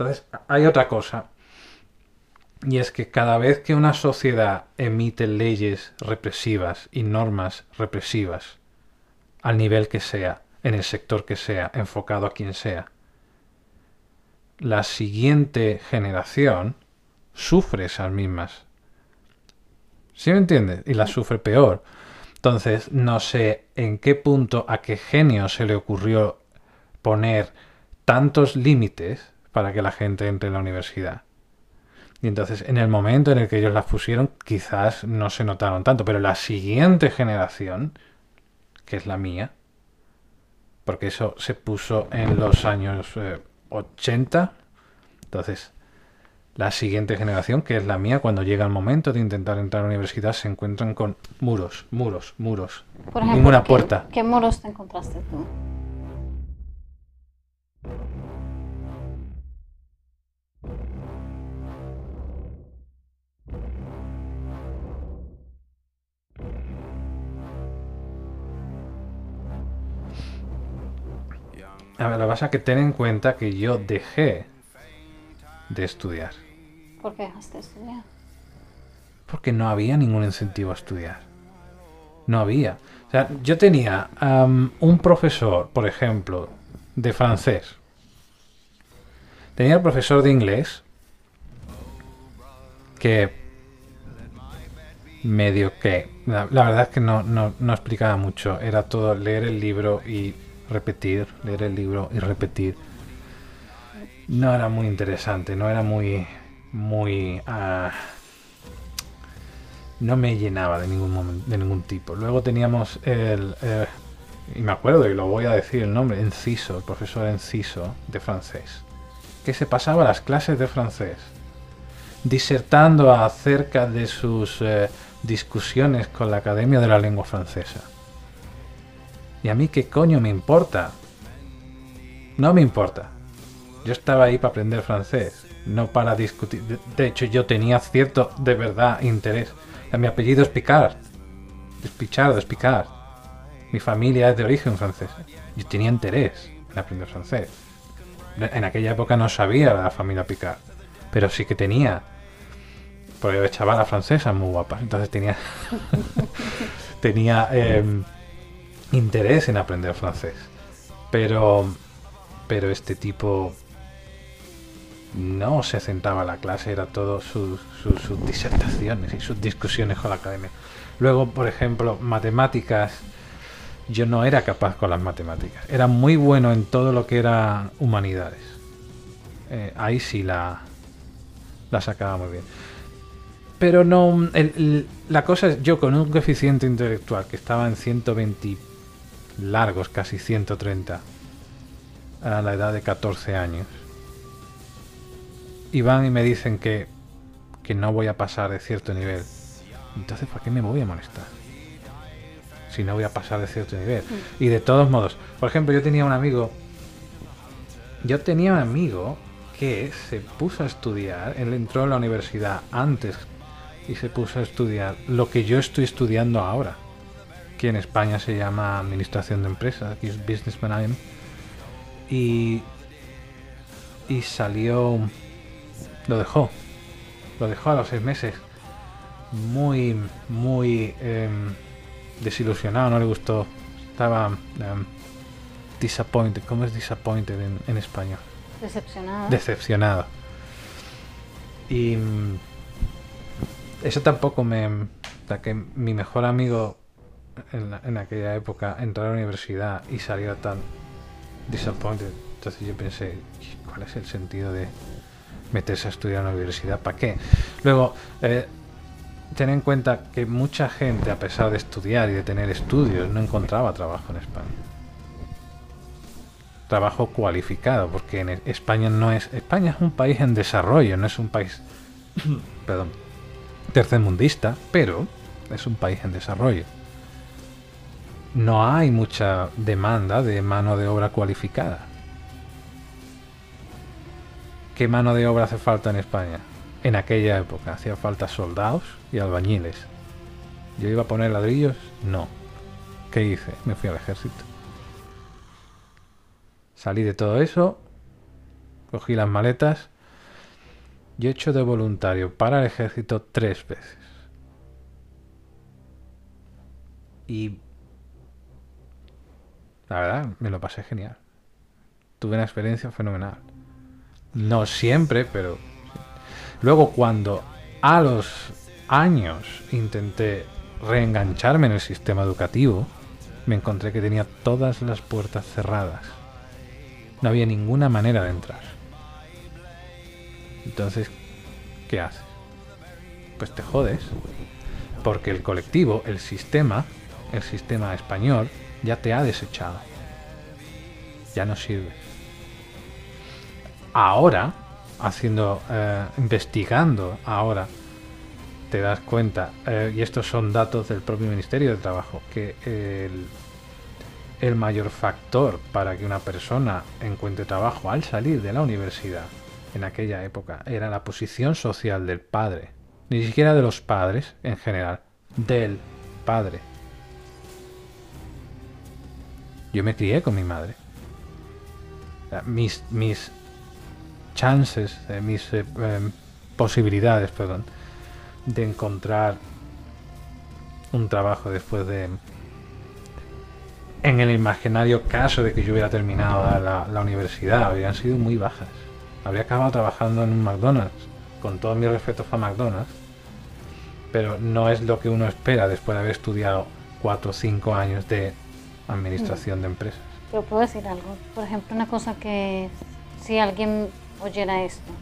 Entonces, hay otra cosa. Y es que cada vez que una sociedad emite leyes represivas y normas represivas, al nivel que sea, en el sector que sea, enfocado a quien sea, la siguiente generación sufre esas mismas. ¿Sí me entiendes? Y las sufre peor. Entonces, no sé en qué punto, a qué genio se le ocurrió poner tantos límites para que la gente entre en la universidad. Y entonces, en el momento en el que ellos las pusieron, quizás no se notaron tanto, pero la siguiente generación, que es la mía, porque eso se puso en los años 80, eh, entonces, la siguiente generación, que es la mía, cuando llega el momento de intentar entrar a la universidad, se encuentran con muros, muros, muros. Por ejemplo, ninguna ¿qué- puerta. ¿Qué muros te encontraste tú? A ver, lo que pasa es que ten en cuenta que yo dejé de estudiar. ¿Por qué dejaste de estudiar? Porque no había ningún incentivo a estudiar. No había. O sea, yo tenía un profesor, por ejemplo, de francés. Tenía el profesor de inglés que medio que... La, la verdad es que no, no, no explicaba mucho. Era todo leer el libro y repetir, leer el libro y repetir. No era muy interesante, no era muy... muy... ah, no me llenaba de ningún momen- de ningún tipo. Luego teníamos el eh, y me acuerdo y lo voy a decir el nombre, Enciso, el profesor Enciso de francés, que se pasaba las clases de francés disertando acerca de sus eh, discusiones con la Academia de la Lengua Francesa. ¿Y a mí qué coño me importa? No me importa. Yo estaba ahí para aprender francés, no para discutir. De, hecho, yo tenía cierto, de verdad, interés. Mi apellido es Picard. Es Pichardo, es Picard. Mi familia es de origen francés. Yo tenía interés en aprender francés. En aquella época no sabía la familia Picard, pero sí que tenía. Porque chavala francesa muy guapa, entonces tenía tenía em, interés en aprender francés. Pero pero este tipo no se sentaba a la clase, era todo sus, sus- disertaciones y sus discusiones con la academia. Luego, por ejemplo, matemáticas, yo no era capaz con las matemáticas. Era muy bueno en todo lo que era humanidades. Eh, ahí sí la, la sacaba muy bien. Pero no, la cosa es, yo con un coeficiente intelectual que estaba en 120 largos, casi 130, a la edad de 14 años, y van y me dicen que, que no voy a pasar de cierto nivel. Entonces, ¿para qué me voy a molestar? Si no voy a pasar de cierto nivel. Y de todos modos, por ejemplo, yo tenía un amigo. Yo tenía un amigo que se puso a estudiar. Él entró en la universidad antes y se puso a estudiar lo que yo estoy estudiando ahora. Que en España se llama Administración de Empresas, aquí es Business Management. Y. Y salió. Lo dejó. Lo dejó a los seis meses. Muy, muy em, desilusionado, no le gustó. Estaba em, disappointed. ¿Cómo es disappointed en, en español? Decepcionada. Decepcionado. Y mm, eso tampoco me... O sea, que mi mejor amigo en, en aquella época entró a la universidad y salió tan disappointed. Entonces yo pensé, ¿cuál es el sentido de meterse a estudiar en la universidad? ¿Para qué? Luego, eh, ten en cuenta que mucha gente, a pesar de estudiar y de tener estudios, no encontraba trabajo en España. Trabajo cualificado, porque en España no es. España es un país en desarrollo, no es un país. perdón. tercermundista, pero es un país en desarrollo. No hay mucha demanda de mano de obra cualificada. ¿Qué mano de obra hace falta en España? En aquella época hacía falta soldados y albañiles. ¿Yo iba a poner ladrillos? No. ¿Qué hice? Me fui al ejército. Salí de todo eso cogí las maletas. Yo he hecho de voluntario para el ejército tres veces. Y la verdad, me lo pasé genial. Tuve una experiencia fenomenal. No siempre, pero... Luego cuando a los años intenté reengancharme en el sistema educativo, me encontré que tenía todas las puertas cerradas. No había ninguna manera de entrar. Entonces, ¿qué haces? Pues te jodes. Porque el colectivo, el sistema, el sistema español, ya te ha desechado. Ya no sirve. Ahora, haciendo, eh, investigando ahora, te das cuenta, eh, y estos son datos del propio Ministerio de Trabajo, que el, el mayor factor para que una persona encuentre trabajo al salir de la universidad en aquella época era la posición social del padre, ni siquiera de los padres en general, del padre. Yo me crié con mi madre. Mis, mis chances, eh, mis eh, em, posibilidades, perdón, de encontrar un trabajo después de... En el imaginario caso de que yo hubiera terminado la, universidad, habrían sido muy bajas. Habría acabado trabajando en un McDonald's, con todos mis respetos para McDonald's, pero no es lo que uno espera después de haber estudiado 4 o 5 años de administración de empresas. Yo puedo decir algo. Por ejemplo, una cosa que si alguien oyera esto